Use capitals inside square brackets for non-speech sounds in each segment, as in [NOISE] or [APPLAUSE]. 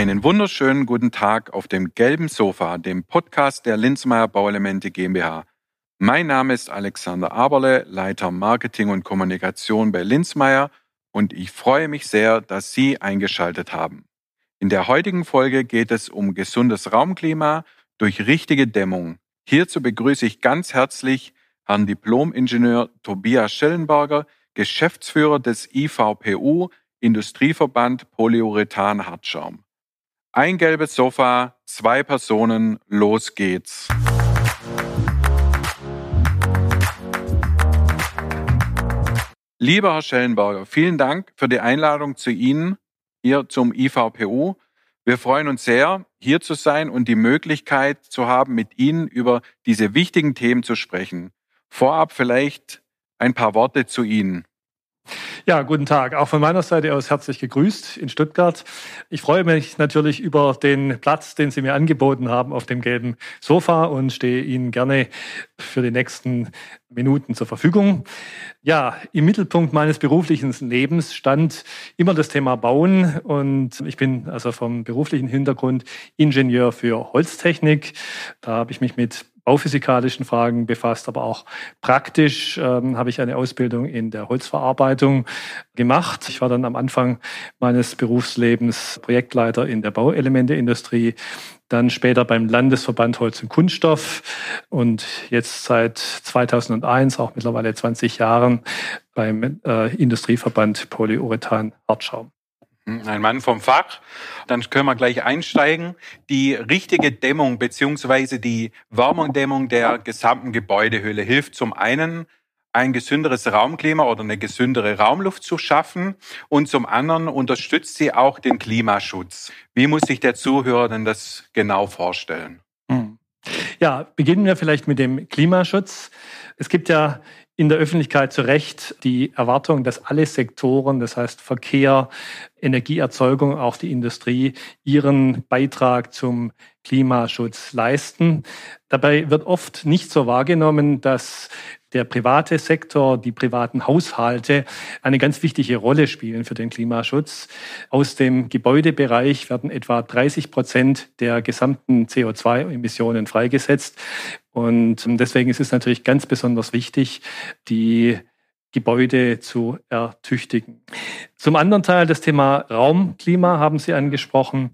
Einen wunderschönen guten Tag auf dem gelben Sofa, dem Podcast der Linzmeier Bauelemente GmbH. Mein Name ist Alexander Aberle, Leiter Marketing und Kommunikation bei Linzmeier und ich freue mich sehr, dass Sie eingeschaltet haben. In der heutigen Folge geht es um gesundes Raumklima durch richtige Dämmung. Hierzu begrüße ich ganz herzlich Herrn Diplom-Ingenieur Tobias Schellenberger, Geschäftsführer des IVPU, Industrieverband Polyurethan Hartschaum. Ein gelbes Sofa, zwei Personen, los geht's. Lieber Herr Schellenberger, vielen Dank für die Einladung zu Ihnen hier zum IVPU. Wir freuen uns sehr, hier zu sein und die Möglichkeit zu haben, mit Ihnen über diese wichtigen Themen zu sprechen. Vorab vielleicht ein paar Worte zu Ihnen. Ja, guten Tag. Auch von meiner Seite aus herzlich gegrüßt in Stuttgart. Ich freue mich natürlich über den Platz, den Sie mir angeboten haben auf dem gelben Sofa und stehe Ihnen gerne für die nächsten Minuten zur Verfügung. Ja, im Mittelpunkt meines beruflichen Lebens stand immer das Thema Bauen und ich bin also vom beruflichen Hintergrund Ingenieur für Holztechnik. Da habe ich mich mit bauphysikalischen Fragen befasst, aber auch praktisch ähm, habe ich eine Ausbildung in der Holzverarbeitung gemacht. Ich war dann am Anfang meines Berufslebens Projektleiter in der Bauelementeindustrie, dann später beim Landesverband Holz und Kunststoff und jetzt seit 2001, auch mittlerweile 20 Jahren, beim äh, Industrieverband Polyurethan Hartschaum. Ein Mann vom Fach. Dann können wir gleich einsteigen. Die richtige Dämmung beziehungsweise die Wärmedämmung der gesamten Gebäudehülle hilft zum einen, ein gesünderes Raumklima oder eine gesündere Raumluft zu schaffen und zum anderen unterstützt sie auch den Klimaschutz. Wie muss sich der Zuhörer denn das genau vorstellen? Hm. Ja, beginnen wir vielleicht mit dem Klimaschutz. Es gibt ja in der Öffentlichkeit zu Recht die Erwartung, dass alle Sektoren, das heißt Verkehr, Energieerzeugung, auch die Industrie, ihren Beitrag zum Klimaschutz leisten. Dabei wird oft nicht so wahrgenommen, dass der private Sektor, die privaten Haushalte eine ganz wichtige Rolle spielen für den Klimaschutz. Aus dem Gebäudebereich werden etwa 30 Prozent der gesamten CO2-Emissionen freigesetzt. Und deswegen ist es natürlich ganz besonders wichtig, die Gebäude zu ertüchtigen. Zum anderen Teil das Thema Raumklima haben Sie angesprochen.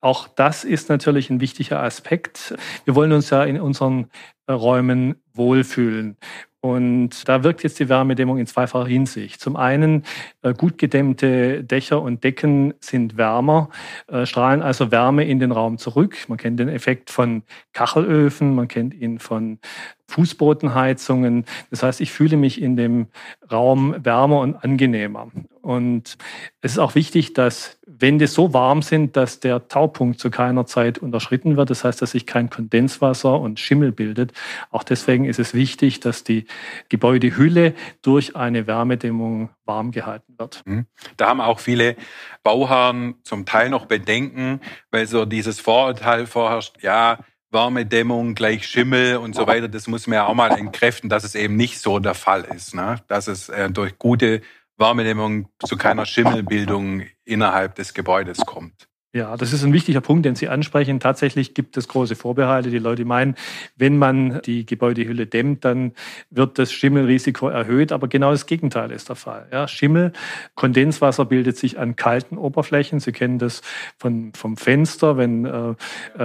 Auch das ist natürlich ein wichtiger Aspekt. Wir wollen uns ja in unseren Räumen wohlfühlen. Und da wirkt jetzt die Wärmedämmung in zweifacher Hinsicht. Zum einen, äh, gut gedämmte Dächer und Decken sind wärmer, äh, strahlen also Wärme in den Raum zurück. Man kennt den Effekt von Kachelöfen, man kennt ihn von Fußbodenheizungen. Das heißt, ich fühle mich in dem Raum wärmer und angenehmer. Und es ist auch wichtig, dass Wände so warm sind, dass der Taupunkt zu keiner Zeit unterschritten wird. Das heißt, dass sich kein Kondenswasser und Schimmel bildet. Auch deswegen ist es wichtig, dass die Gebäudehülle durch eine Wärmedämmung warm gehalten wird. Mhm. Da haben auch viele Bauherren zum Teil noch Bedenken, weil so dieses Vorurteil vorherrscht, ja, warme Dämmung gleich Schimmel und so weiter. Das muss man ja auch mal entkräften, dass es eben nicht so der Fall ist. Ne? Dass es äh, durch gute Wärmedämmung zu keiner Schimmelbildung innerhalb des Gebäudes kommt. Ja, das ist ein wichtiger Punkt, den Sie ansprechen. Tatsächlich gibt es große Vorbehalte. Die Leute meinen, wenn man die Gebäudehülle dämmt, dann wird das Schimmelrisiko erhöht. Aber genau das Gegenteil ist der Fall. Ja, Schimmel, Kondenswasser bildet sich an kalten Oberflächen. Sie kennen das von, vom Fenster, wenn, äh, äh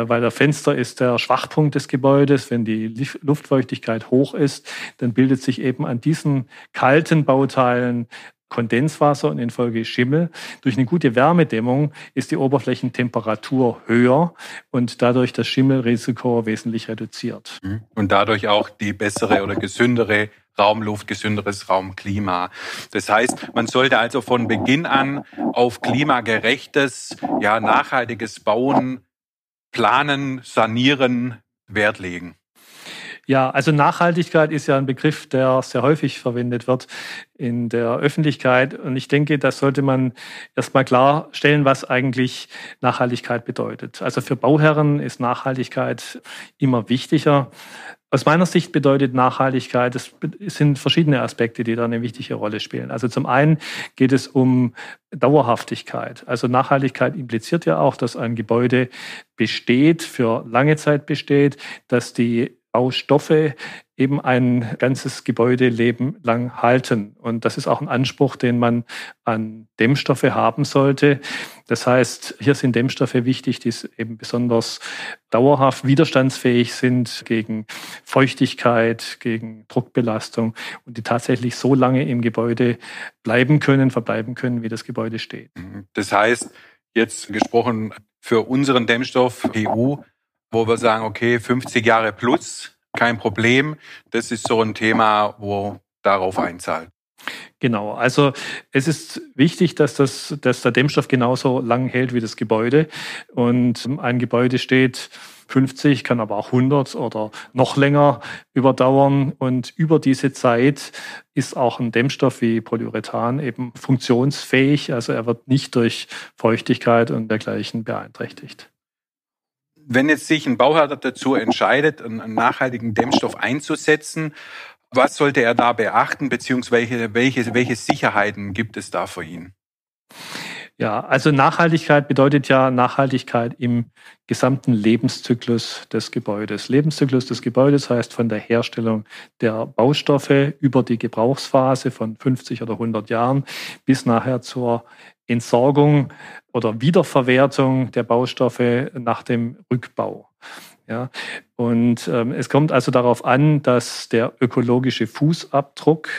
weil der Fenster ist der Schwachpunkt des Gebäudes. Wenn die Luftfeuchtigkeit hoch ist, dann bildet sich eben an diesen kalten Bauteilen Kondenswasser und infolge Schimmel. Durch eine gute Wärmedämmung ist die Oberflächentemperatur höher und dadurch das Schimmelrisiko wesentlich reduziert. Mhm. Und dadurch auch die bessere oder gesündere Raumluft, gesünderes Raumklima. Das heißt, man sollte also von Beginn an auf klimagerechtes, ja, nachhaltiges Bauen, planen, sanieren, Wert legen. Ja, also Nachhaltigkeit ist ja ein Begriff, der sehr häufig verwendet wird in der Öffentlichkeit. Und ich denke, das sollte man erstmal klarstellen, was eigentlich Nachhaltigkeit bedeutet. Also für Bauherren ist Nachhaltigkeit immer wichtiger. Aus meiner Sicht bedeutet Nachhaltigkeit, es sind verschiedene Aspekte, die da eine wichtige Rolle spielen. Also zum einen geht es um Dauerhaftigkeit. Also Nachhaltigkeit impliziert ja auch, dass ein Gebäude besteht, für lange Zeit besteht, dass die Baustoffe eben ein ganzes Gebäudeleben lang halten. Und das ist auch ein Anspruch, den man an Dämmstoffe haben sollte. Das heißt, hier sind Dämmstoffe wichtig, die eben besonders dauerhaft widerstandsfähig sind gegen Feuchtigkeit, gegen Druckbelastung und die tatsächlich so lange im Gebäude bleiben können, verbleiben können, wie das Gebäude steht. Das heißt, jetzt gesprochen für unseren Dämmstoff EU, wo wir sagen, okay, 50 Jahre plus, kein Problem. Das ist so ein Thema, wo darauf einzahlt. Genau, also es ist wichtig, dass, das, dass der Dämmstoff genauso lang hält wie das Gebäude. Und ein Gebäude steht 50, kann aber auch 100 oder noch länger überdauern. Und über diese Zeit ist auch ein Dämmstoff wie Polyurethan eben funktionsfähig. Also er wird nicht durch Feuchtigkeit und dergleichen beeinträchtigt wenn jetzt sich ein Bauherr dazu entscheidet, einen nachhaltigen Dämmstoff einzusetzen, was sollte er da beachten, beziehungsweise welche, welche Sicherheiten gibt es da für ihn? Ja, also Nachhaltigkeit bedeutet ja Nachhaltigkeit im gesamten Lebenszyklus des Gebäudes. Lebenszyklus des Gebäudes heißt von der Herstellung der Baustoffe über die Gebrauchsphase von 50 oder 100 Jahren bis nachher zur Entsorgung oder Wiederverwertung der Baustoffe nach dem Rückbau. Ja, und ähm, es kommt also darauf an, dass der ökologische Fußabdruck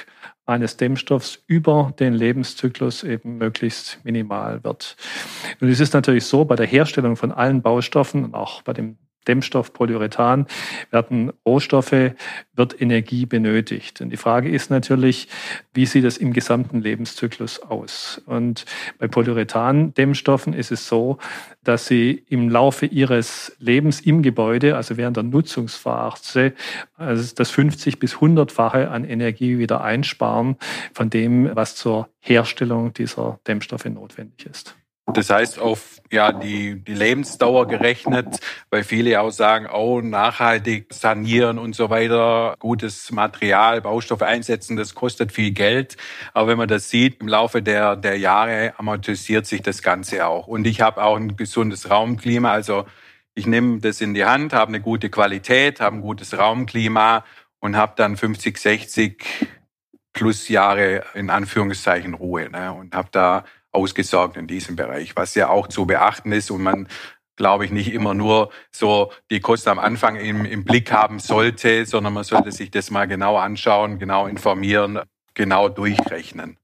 eines Dämmstoffs über den Lebenszyklus eben möglichst minimal wird. Und es ist natürlich so, bei der Herstellung von allen Baustoffen und auch bei dem Dämmstoff Polyurethan werden Rohstoffe, wird Energie benötigt. Und die Frage ist natürlich, wie sieht es im gesamten Lebenszyklus aus? Und bei Polyurethan-Dämmstoffen ist es so, dass sie im Laufe ihres Lebens im Gebäude, also während der Nutzungsphase, also das 50 bis 100-fache an Energie wieder einsparen von dem, was zur Herstellung dieser Dämmstoffe notwendig ist. Das heißt, auf ja, die, die Lebensdauer gerechnet, weil viele auch sagen, oh, nachhaltig sanieren und so weiter, gutes Material, Baustoffe einsetzen, das kostet viel Geld. Aber wenn man das sieht, im Laufe der, der Jahre amortisiert sich das Ganze auch. Und ich habe auch ein gesundes Raumklima, also ich nehme das in die Hand, habe eine gute Qualität, habe ein gutes Raumklima und habe dann 50, 60 plus Jahre in Anführungszeichen Ruhe ne? und habe da ausgesorgt in diesem Bereich, was ja auch zu beachten ist und man glaube ich, nicht immer nur so die Kosten am Anfang im, im Blick haben sollte, sondern man sollte sich das mal genau anschauen, genau informieren, genau durchrechnen.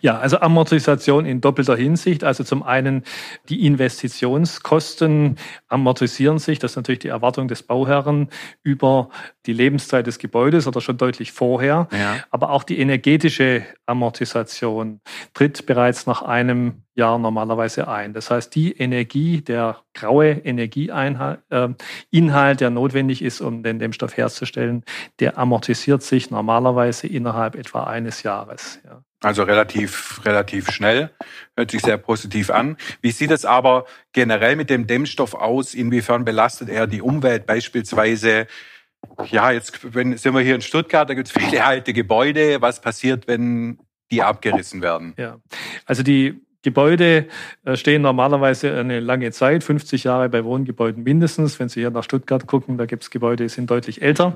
Ja, also Amortisation in doppelter Hinsicht. Also zum einen die Investitionskosten amortisieren sich, das ist natürlich die Erwartung des Bauherren über die Lebenszeit des Gebäudes oder schon deutlich vorher. Ja. Aber auch die energetische Amortisation tritt bereits nach einem Jahr normalerweise ein. Das heißt, die Energie, der graue Energieinhalt, äh, Inhalt, der notwendig ist, um den Dämmstoff herzustellen, der amortisiert sich normalerweise innerhalb etwa eines Jahres. Ja. Also relativ, relativ schnell. Hört sich sehr positiv an. Wie sieht es aber generell mit dem Dämmstoff aus? Inwiefern belastet er die Umwelt beispielsweise? Ja, jetzt wenn, sind wir hier in Stuttgart, da gibt es viele alte Gebäude. Was passiert, wenn die abgerissen werden? Ja, also die Gebäude äh, stehen normalerweise eine lange Zeit, 50 Jahre bei Wohngebäuden mindestens. Wenn Sie hier nach Stuttgart gucken, da gibt es Gebäude, die sind deutlich älter.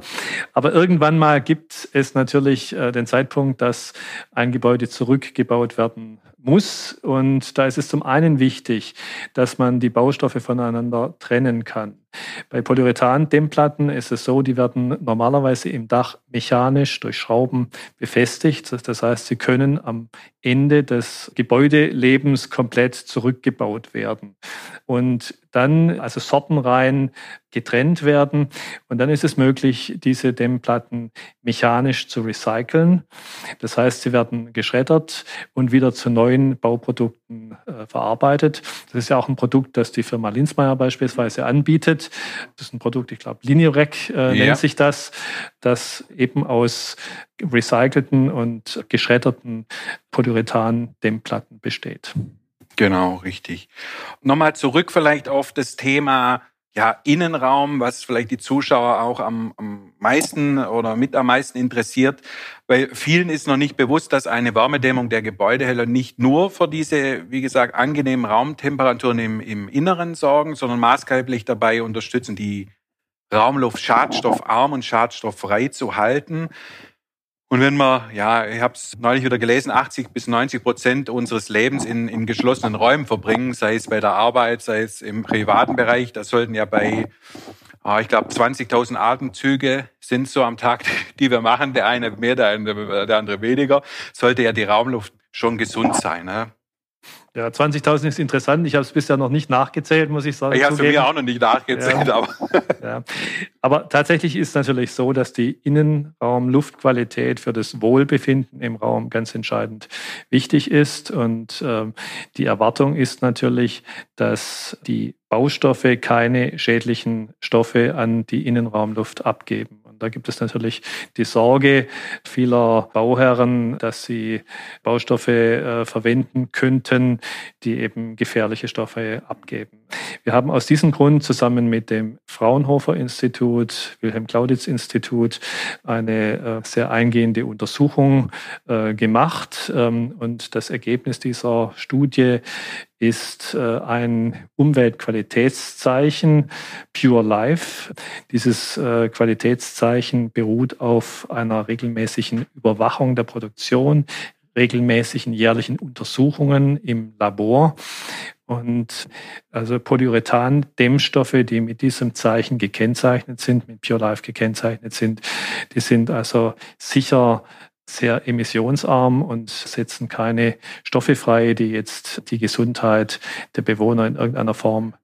Aber irgendwann mal gibt es natürlich äh, den Zeitpunkt, dass ein Gebäude zurückgebaut werden muss. Und da ist es zum einen wichtig, dass man die Baustoffe voneinander trennen kann. Bei Polyurethan-Dämmplatten ist es so, die werden normalerweise im Dach mechanisch durch Schrauben befestigt. Das heißt, sie können am Ende des Gebäudelebens komplett zurückgebaut werden. Und dann, also sortenrein getrennt werden. Und dann ist es möglich, diese Dämmplatten mechanisch zu recyceln. Das heißt, sie werden geschreddert und wieder zu neuen Bauprodukten äh, verarbeitet. Das ist ja auch ein Produkt, das die Firma Linsmeier beispielsweise anbietet anbietet. Das ist ein Produkt, ich glaube, Lineorec äh, ja. nennt sich das, das eben aus recycelten und geschredderten Polyurethan-Dämmplatten besteht. Genau, richtig. Nochmal zurück vielleicht auf das Thema ja, Innenraum, was vielleicht die Zuschauer auch am, am meisten oder mit am meisten interessiert. Weil vielen ist noch nicht bewusst, dass eine Wärmedämmung der Gebäudehäller nicht nur für diese, wie gesagt, angenehmen Raumtemperaturen im, im Inneren sorgen, sondern maßgeblich dabei unterstützen, die Raumluft schadstoffarm und schadstofffrei zu halten. Und wenn wir, ja, ich habe es neulich wieder gelesen, 80 bis 90 Prozent unseres Lebens in, in geschlossenen Räumen verbringen, sei es bei der Arbeit, sei es im privaten Bereich, da sollten ja bei, ah, ich glaube, 20.000 Atemzüge sind so am Tag, [LAUGHS] die wir machen, der eine mehr, der andere, der andere weniger, sollte ja die Raumluft schon gesund sein. Ne? Ja, 20.000 ist interessant. Ich habe es bisher noch nicht nachgezählt, muss ich sagen. Ich habe es mir auch noch nicht nachgezählt. Ja. Aber. [LAUGHS] Ja. aber tatsächlich ist natürlich so, dass die Innenraumluftqualität für das Wohlbefinden im Raum ganz entscheidend wichtig ist. Und ähm, die Erwartung ist natürlich, dass die Baustoffe keine schädlichen Stoffe an die Innenraumluft abgeben. Da gibt es natürlich die Sorge vieler Bauherren, dass sie Baustoffe äh, verwenden könnten, die eben gefährliche Stoffe abgeben. Wir haben aus diesem Grund zusammen mit dem Fraunhofer Institut, Wilhelm Clauditz Institut, eine äh, sehr eingehende Untersuchung äh, gemacht. Ähm, und das Ergebnis dieser Studie ist äh, ein Umweltqualitätszeichen Pure Life. Dieses äh, Qualitätszeichen beruht auf einer regelmäßigen Überwachung der Produktion, regelmäßigen jährlichen Untersuchungen im Labor. Und also Polyurethan-Dämmstoffe, die mit diesem Zeichen gekennzeichnet sind, mit Pure Life gekennzeichnet sind, die sind also sicher sehr emissionsarm und setzen keine Stoffe frei, die jetzt die Gesundheit der Bewohner in irgendeiner Form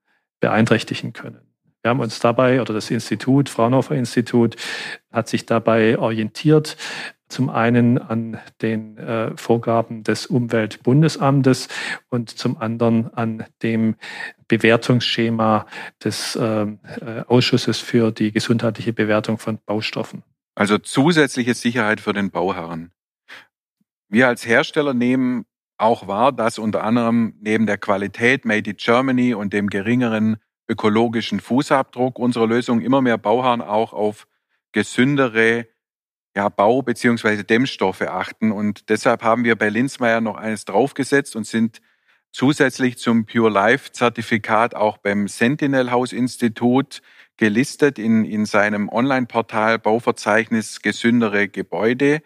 beeinträchtigen können. Wir haben uns dabei, oder das Institut, Fraunhofer Institut, hat sich dabei orientiert, zum einen an den äh, Vorgaben des Umweltbundesamtes und zum anderen an dem Bewertungsschema des äh, äh Ausschusses für die gesundheitliche Bewertung von Baustoffen. Also zusätzliche Sicherheit für den Bauherren. Wir als Hersteller nehmen auch wahr, dass unter anderem neben der Qualität Made in Germany und dem geringeren ökologischen Fußabdruck unserer Lösung immer mehr Bauherren auch auf gesündere ja, Bau- bzw. Dämmstoffe achten. Und deshalb haben wir bei Linzmeier noch eines draufgesetzt und sind zusätzlich zum Pure Life Zertifikat auch beim Sentinel House Institut gelistet in, in seinem Online-Portal Bauverzeichnis gesündere Gebäude.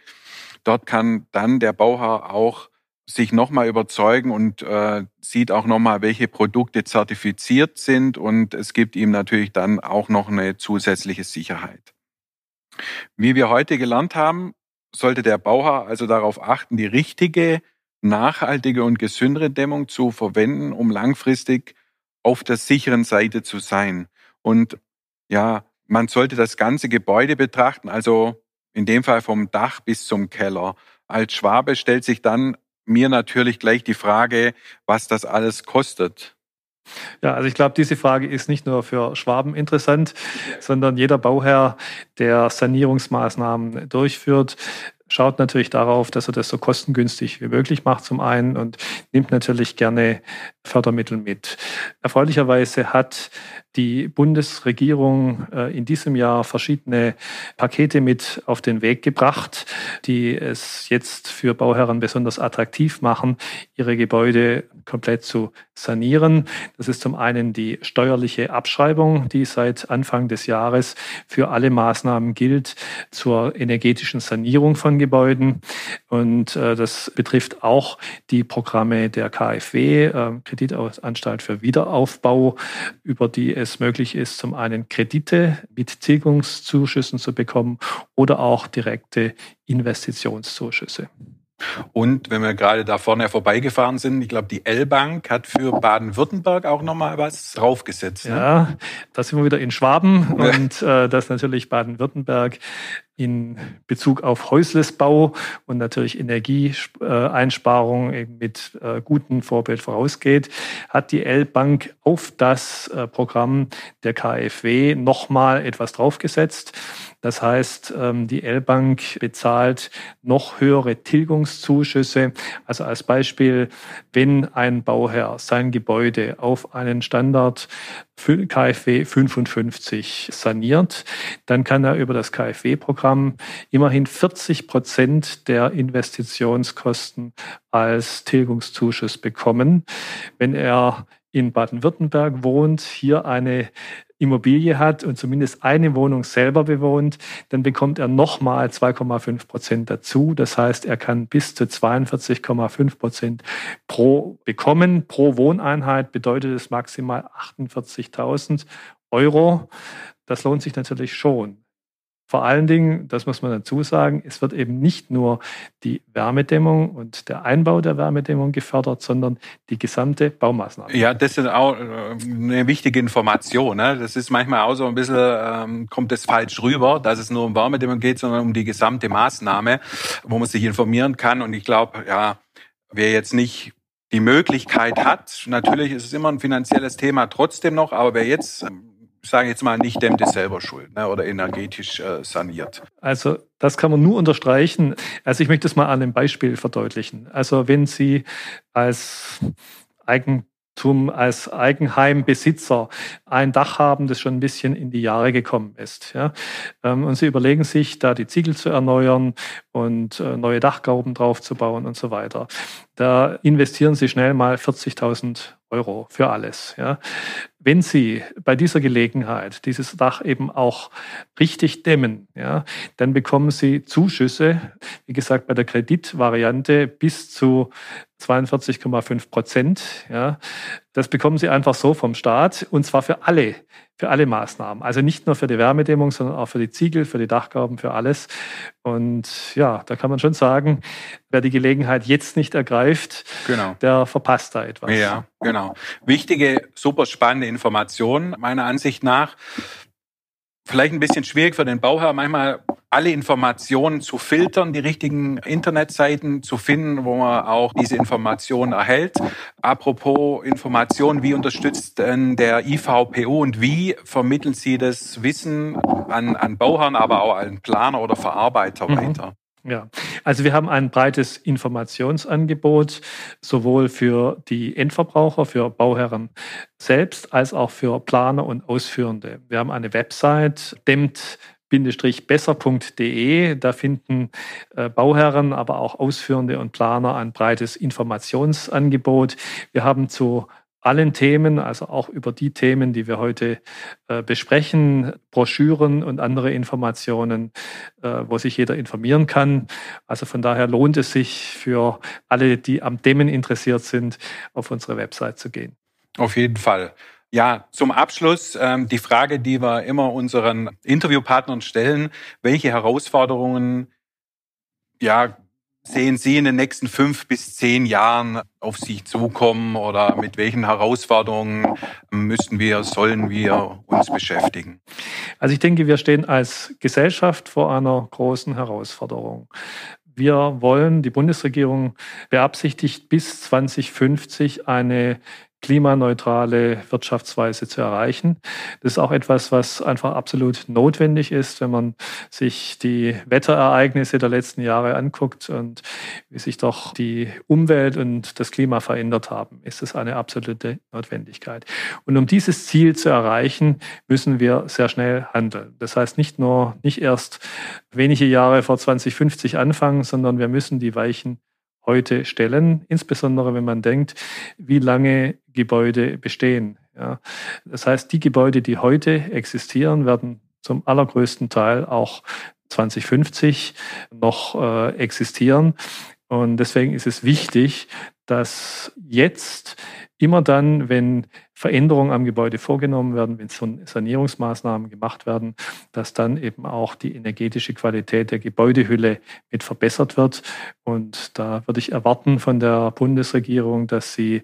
Dort kann dann der Bauherr auch sich nochmal überzeugen und äh, sieht auch nochmal, welche Produkte zertifiziert sind und es gibt ihm natürlich dann auch noch eine zusätzliche Sicherheit. Wie wir heute gelernt haben, sollte der Bauherr also darauf achten, die richtige, nachhaltige und gesündere Dämmung zu verwenden, um langfristig auf der sicheren Seite zu sein. Und ja, man sollte das ganze Gebäude betrachten, also in dem Fall vom Dach bis zum Keller. Als Schwabe stellt sich dann mir natürlich gleich die Frage, was das alles kostet. Ja, also ich glaube, diese Frage ist nicht nur für Schwaben interessant, sondern jeder Bauherr, der Sanierungsmaßnahmen durchführt, schaut natürlich darauf, dass er das so kostengünstig wie möglich macht zum einen und nimmt natürlich gerne Fördermittel mit. Erfreulicherweise hat die Bundesregierung äh, in diesem Jahr verschiedene Pakete mit auf den Weg gebracht, die es jetzt für Bauherren besonders attraktiv machen, ihre Gebäude komplett zu sanieren. Das ist zum einen die steuerliche Abschreibung, die seit Anfang des Jahres für alle Maßnahmen gilt zur energetischen Sanierung von Gebäuden. Und äh, das betrifft auch die Programme der KfW, äh, Kreditanstalt für Wiederaufbau, über die es möglich ist, zum einen Kredite mit Tilgungszuschüssen zu bekommen oder auch direkte Investitionszuschüsse. Und wenn wir gerade da vorne vorbeigefahren sind, ich glaube, die L-Bank hat für Baden-Württemberg auch nochmal was draufgesetzt. Ne? Ja, da sind wir wieder in Schwaben [LAUGHS] und äh, das natürlich Baden-Württemberg in Bezug auf Häuslesbau und natürlich Energieeinsparung mit äh, gutem Vorbild vorausgeht, hat die L-Bank auf das äh, Programm der KfW nochmal etwas draufgesetzt. Das heißt, ähm, die L-Bank bezahlt noch höhere Tilgungszuschüsse. Also als Beispiel, wenn ein Bauherr sein Gebäude auf einen Standard KfW 55 saniert, dann kann er über das KfW-Programm immerhin 40 Prozent der Investitionskosten als Tilgungszuschuss bekommen. Wenn er in Baden-Württemberg wohnt, hier eine Immobilie hat und zumindest eine Wohnung selber bewohnt, dann bekommt er nochmal 2,5 Prozent dazu. Das heißt, er kann bis zu 42,5 Prozent pro bekommen. Pro Wohneinheit bedeutet es maximal 48.000 Euro. Das lohnt sich natürlich schon. Vor allen Dingen, das muss man dazu sagen, es wird eben nicht nur die Wärmedämmung und der Einbau der Wärmedämmung gefördert, sondern die gesamte Baumaßnahme. Ja, das ist auch äh, eine wichtige Information. Ne? Das ist manchmal auch so ein bisschen, ähm, kommt das falsch rüber, dass es nur um Wärmedämmung geht, sondern um die gesamte Maßnahme, wo man sich informieren kann. Und ich glaube, ja, wer jetzt nicht die Möglichkeit hat, natürlich ist es immer ein finanzielles Thema trotzdem noch, aber wer jetzt sage jetzt mal, nicht dämmt, ist selber schuld ne, oder energetisch äh, saniert. Also das kann man nur unterstreichen. Also ich möchte es mal an einem Beispiel verdeutlichen. Also wenn Sie als Eigen zum, als Eigenheimbesitzer ein Dach haben, das schon ein bisschen in die Jahre gekommen ist. Ja? Ähm, und sie überlegen sich, da die Ziegel zu erneuern und äh, neue Dachgauben draufzubauen und so weiter. Da investieren sie schnell mal 40.000 Euro für alles. Ja. Wenn Sie bei dieser Gelegenheit dieses Dach eben auch richtig dämmen, ja, dann bekommen Sie Zuschüsse, wie gesagt, bei der Kreditvariante bis zu 42,5 Prozent. Ja. Das bekommen Sie einfach so vom Staat und zwar für alle für alle Maßnahmen. Also nicht nur für die Wärmedämmung, sondern auch für die Ziegel, für die Dachgauben, für alles. Und ja, da kann man schon sagen, wer die Gelegenheit jetzt nicht ergreift, genau. der verpasst da etwas. Ja, genau. Wichtige, super spannende Information meiner Ansicht nach. Vielleicht ein bisschen schwierig für den Bauherr, manchmal alle Informationen zu filtern, die richtigen Internetseiten zu finden, wo man auch diese Informationen erhält. Apropos Informationen, wie unterstützt denn der IVPO und wie vermitteln Sie das Wissen an, an Bauherren, aber auch an Planer oder Verarbeiter mhm. weiter? Ja, also wir haben ein breites Informationsangebot, sowohl für die Endverbraucher, für Bauherren selbst, als auch für Planer und Ausführende. Wir haben eine Website, demmt besser.de. Da finden äh, Bauherren, aber auch Ausführende und Planer ein breites Informationsangebot. Wir haben zu allen Themen, also auch über die Themen, die wir heute äh, besprechen, Broschüren und andere Informationen, äh, wo sich jeder informieren kann. Also von daher lohnt es sich für alle, die am Themen interessiert sind, auf unsere Website zu gehen. Auf jeden Fall. Ja, zum Abschluss ähm, die Frage, die wir immer unseren Interviewpartnern stellen. Welche Herausforderungen ja, sehen Sie in den nächsten fünf bis zehn Jahren auf sich zukommen oder mit welchen Herausforderungen müssen wir, sollen wir uns beschäftigen? Also ich denke, wir stehen als Gesellschaft vor einer großen Herausforderung. Wir wollen, die Bundesregierung beabsichtigt, bis 2050 eine klimaneutrale Wirtschaftsweise zu erreichen. Das ist auch etwas, was einfach absolut notwendig ist, wenn man sich die Wetterereignisse der letzten Jahre anguckt und wie sich doch die Umwelt und das Klima verändert haben, ist es eine absolute Notwendigkeit. Und um dieses Ziel zu erreichen, müssen wir sehr schnell handeln. Das heißt nicht nur, nicht erst wenige Jahre vor 2050 anfangen, sondern wir müssen die Weichen heute stellen, insbesondere wenn man denkt, wie lange Gebäude bestehen. Ja. Das heißt, die Gebäude, die heute existieren, werden zum allergrößten Teil auch 2050 noch äh, existieren. Und deswegen ist es wichtig, dass jetzt immer dann, wenn Veränderungen am Gebäude vorgenommen werden, wenn Sanierungsmaßnahmen gemacht werden, dass dann eben auch die energetische Qualität der Gebäudehülle mit verbessert wird. Und da würde ich erwarten von der Bundesregierung, dass sie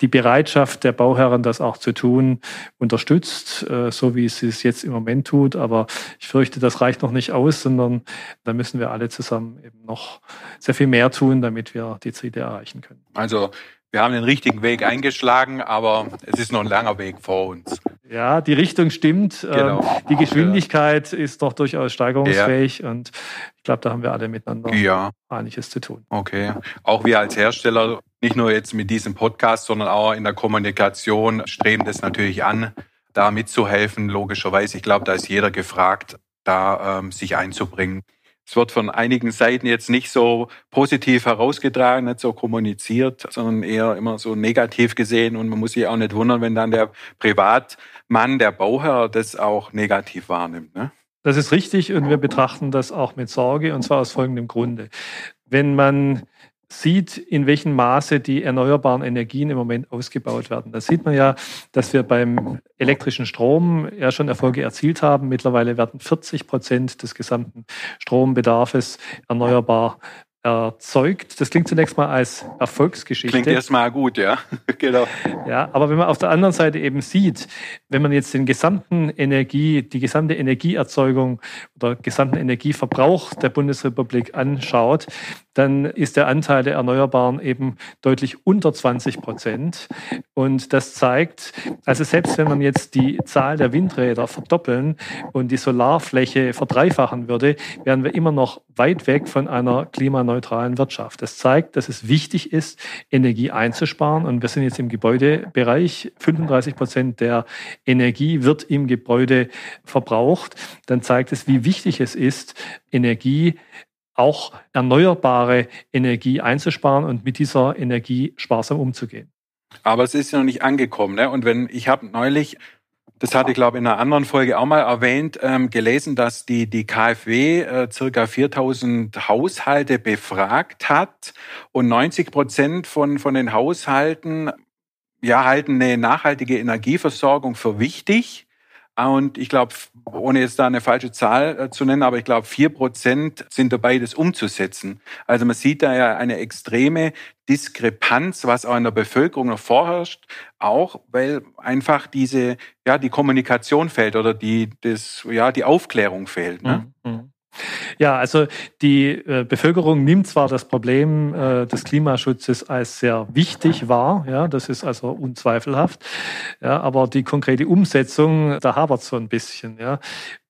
die Bereitschaft der Bauherren, das auch zu tun, unterstützt, äh, so wie sie es jetzt im Moment tut. Aber ich fürchte, das reicht noch nicht aus, sondern da müssen wir alle zusammen eben noch sehr viel mehr tun, damit wir die Ziele erreichen können. Also wir haben den richtigen Weg eingeschlagen, aber es ist noch ein langer Weg vor uns. Ja, die Richtung stimmt. Ähm, genau. Die Geschwindigkeit ja. ist doch durchaus steigerungsfähig ja. und ich glaube, da haben wir alle miteinander ja. einiges zu tun. Okay. Auch wir als Hersteller, nicht nur jetzt mit diesem Podcast, sondern auch in der Kommunikation streben das natürlich an, da mitzuhelfen, logischerweise. Ich glaube, da ist jeder gefragt, da ähm, sich einzubringen. Es wird von einigen Seiten jetzt nicht so positiv herausgetragen, nicht so kommuniziert, sondern eher immer so negativ gesehen. Und man muss sich auch nicht wundern, wenn dann der Privatmann, der Bauherr, das auch negativ wahrnimmt. Ne? Das ist richtig und wir betrachten das auch mit Sorge und zwar aus folgendem Grunde. Wenn man sieht, in welchem Maße die erneuerbaren Energien im Moment ausgebaut werden. Da sieht man ja, dass wir beim elektrischen Strom ja schon Erfolge erzielt haben. Mittlerweile werden 40 Prozent des gesamten Strombedarfs erneuerbar erzeugt. Das klingt zunächst mal als Erfolgsgeschichte. Klingt erstmal gut, ja. [LAUGHS] genau. Ja, aber wenn man auf der anderen Seite eben sieht, wenn man jetzt den gesamten Energie, die gesamte Energieerzeugung oder gesamten Energieverbrauch der Bundesrepublik anschaut, dann ist der Anteil der Erneuerbaren eben deutlich unter 20 Prozent. Und das zeigt, also selbst wenn man jetzt die Zahl der Windräder verdoppeln und die Solarfläche verdreifachen würde, wären wir immer noch weit weg von einer klimaneutralen Wirtschaft. Das zeigt, dass es wichtig ist, Energie einzusparen. Und wir sind jetzt im Gebäudebereich. 35 Prozent der Energie wird im Gebäude verbraucht. Dann zeigt es, wie wichtig es ist, Energie auch erneuerbare Energie einzusparen und mit dieser Energie sparsam umzugehen. Aber es ist ja noch nicht angekommen. Ne? Und wenn ich habe neulich, das hatte ich glaube in einer anderen Folge auch mal erwähnt, ähm, gelesen, dass die die KfW äh, circa 4000 Haushalte befragt hat und 90 Prozent von von den Haushalten ja halten eine nachhaltige Energieversorgung für wichtig. Und ich glaube, ohne jetzt da eine falsche Zahl äh, zu nennen, aber ich glaube, vier Prozent sind dabei, das umzusetzen. Also man sieht da ja eine extreme Diskrepanz, was auch in der Bevölkerung noch vorherrscht, auch weil einfach diese, ja, die Kommunikation fehlt oder die, das, ja, die Aufklärung fehlt. Ne? Mhm. Ja, also die äh, Bevölkerung nimmt zwar das Problem äh, des Klimaschutzes als sehr wichtig wahr, ja, das ist also unzweifelhaft, ja, aber die konkrete Umsetzung, da hapert so ein bisschen, ja.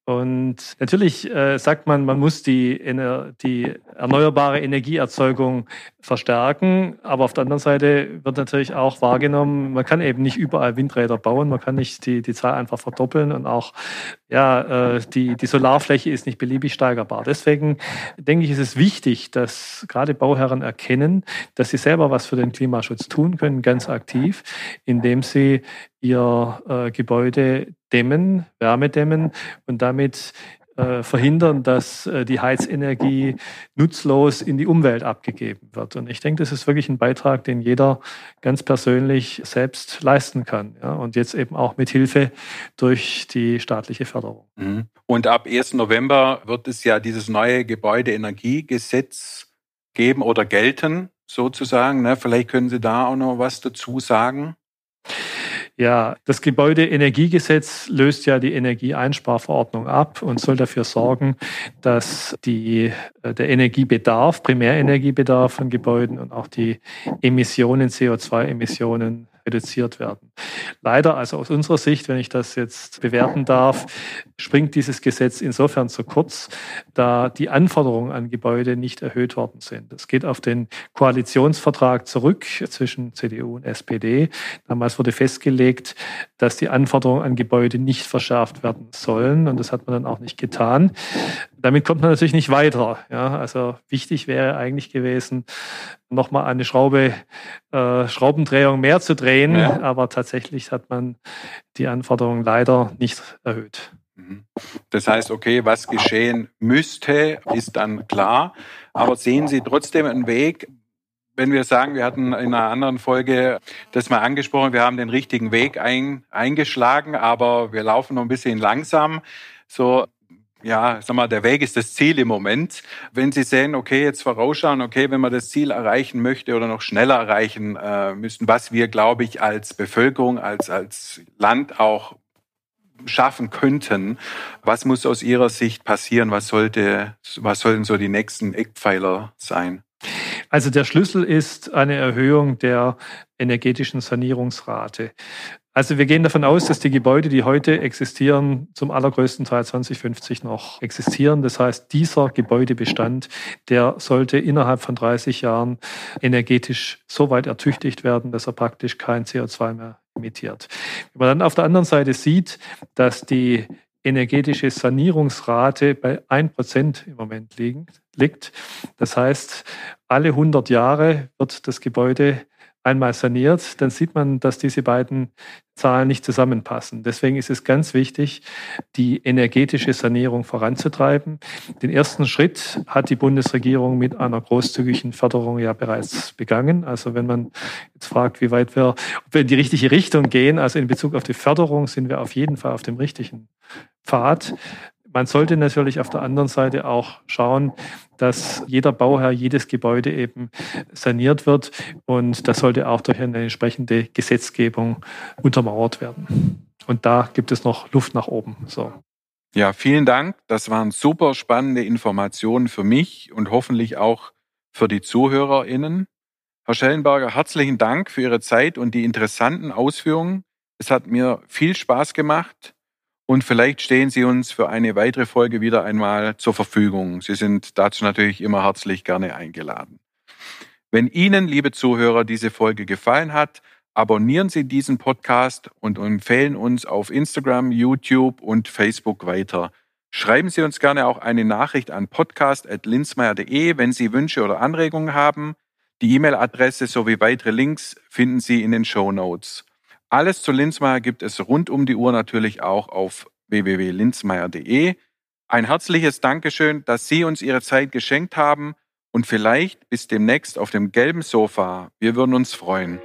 Und natürlich äh, sagt man, man muss die, die erneuerbare Energieerzeugung verstärken, aber auf der anderen Seite wird natürlich auch wahrgenommen, man kann eben nicht überall Windräder bauen, man kann nicht die, die Zahl einfach verdoppeln und auch ja, äh, die, die Solarfläche ist nicht beliebig steigerbar. Deswegen denke ich, ist es wichtig, dass gerade Bauherren erkennen, dass sie selber was für den Klimaschutz tun können, ganz aktiv, indem sie ihr äh, Gebäude dämmen, Wärme dämmen und damit äh, verhindern, dass äh, die Heizenergie nutzlos in die Umwelt abgegeben wird. Und ich denke, das ist wirklich ein Beitrag, den jeder ganz persönlich selbst leisten kann. Ja? Und jetzt eben auch mit Hilfe durch die staatliche Förderung. Mhm. Und ab 1. November wird es ja dieses neue Gebäudeenergiegesetz geben oder gelten, sozusagen. Ne? Vielleicht können Sie da auch noch was dazu sagen. Ja, das Gebäudeenergiegesetz löst ja die Energieeinsparverordnung ab und soll dafür sorgen, dass die, äh, der Energiebedarf, Primärenergiebedarf von Gebäuden und auch die Emissionen, CO2-Emissionen reduziert werden. Leider, also aus unserer Sicht, wenn ich das jetzt bewerten darf, springt dieses Gesetz insofern zu kurz, da die Anforderungen an Gebäude nicht erhöht worden sind. Es geht auf den Koalitionsvertrag zurück zwischen CDU und SPD. Damals wurde festgelegt, dass die Anforderungen an Gebäude nicht verschärft werden sollen und das hat man dann auch nicht getan. Damit kommt man natürlich nicht weiter. Ja, also wichtig wäre eigentlich gewesen, nochmal eine Schraube, äh, Schraubendrehung mehr zu drehen, ja. aber tatsächlich hat man die Anforderungen leider nicht erhöht. Mhm. Das heißt, okay, was geschehen müsste, ist dann klar. Aber sehen Sie trotzdem einen Weg, wenn wir sagen, wir hatten in einer anderen Folge das mal angesprochen, wir haben den richtigen Weg ein, eingeschlagen, aber wir laufen noch ein bisschen langsam. So, ja, sag mal, der Weg ist das Ziel im Moment. Wenn Sie sehen, okay, jetzt vorausschauen, okay, wenn man das Ziel erreichen möchte oder noch schneller erreichen äh, müssen, was wir, glaube ich, als Bevölkerung, als, als Land auch schaffen könnten, was muss aus Ihrer Sicht passieren? Was sollte, was sollten so die nächsten Eckpfeiler sein? Also der Schlüssel ist eine Erhöhung der energetischen Sanierungsrate. Also wir gehen davon aus, dass die Gebäude, die heute existieren, zum allergrößten Teil 2050 noch existieren. Das heißt, dieser Gebäudebestand, der sollte innerhalb von 30 Jahren energetisch so weit ertüchtigt werden, dass er praktisch kein CO2 mehr emittiert. Wenn man dann auf der anderen Seite sieht, dass die energetische Sanierungsrate bei 1% im Moment liegt. Das heißt, alle 100 Jahre wird das Gebäude einmal saniert, dann sieht man, dass diese beiden Zahlen nicht zusammenpassen. Deswegen ist es ganz wichtig, die energetische Sanierung voranzutreiben. Den ersten Schritt hat die Bundesregierung mit einer großzügigen Förderung ja bereits begangen. Also wenn man jetzt fragt, wie weit wir, ob wir in die richtige Richtung gehen, also in Bezug auf die Förderung sind wir auf jeden Fall auf dem richtigen Pfad. Man sollte natürlich auf der anderen Seite auch schauen, dass jeder Bauherr, jedes Gebäude eben saniert wird. Und das sollte auch durch eine entsprechende Gesetzgebung untermauert werden. Und da gibt es noch Luft nach oben. So. Ja, vielen Dank. Das waren super spannende Informationen für mich und hoffentlich auch für die ZuhörerInnen. Herr Schellenberger, herzlichen Dank für Ihre Zeit und die interessanten Ausführungen. Es hat mir viel Spaß gemacht. Und vielleicht stehen Sie uns für eine weitere Folge wieder einmal zur Verfügung. Sie sind dazu natürlich immer herzlich gerne eingeladen. Wenn Ihnen, liebe Zuhörer, diese Folge gefallen hat, abonnieren Sie diesen Podcast und empfehlen uns auf Instagram, YouTube und Facebook weiter. Schreiben Sie uns gerne auch eine Nachricht an podcast.linzmeier.de, wenn Sie Wünsche oder Anregungen haben. Die E-Mail-Adresse sowie weitere Links finden Sie in den Show Notes. Alles zu Linzmeier gibt es rund um die Uhr natürlich auch auf www.linzmeier.de. Ein herzliches Dankeschön, dass Sie uns Ihre Zeit geschenkt haben und vielleicht bis demnächst auf dem gelben Sofa. Wir würden uns freuen.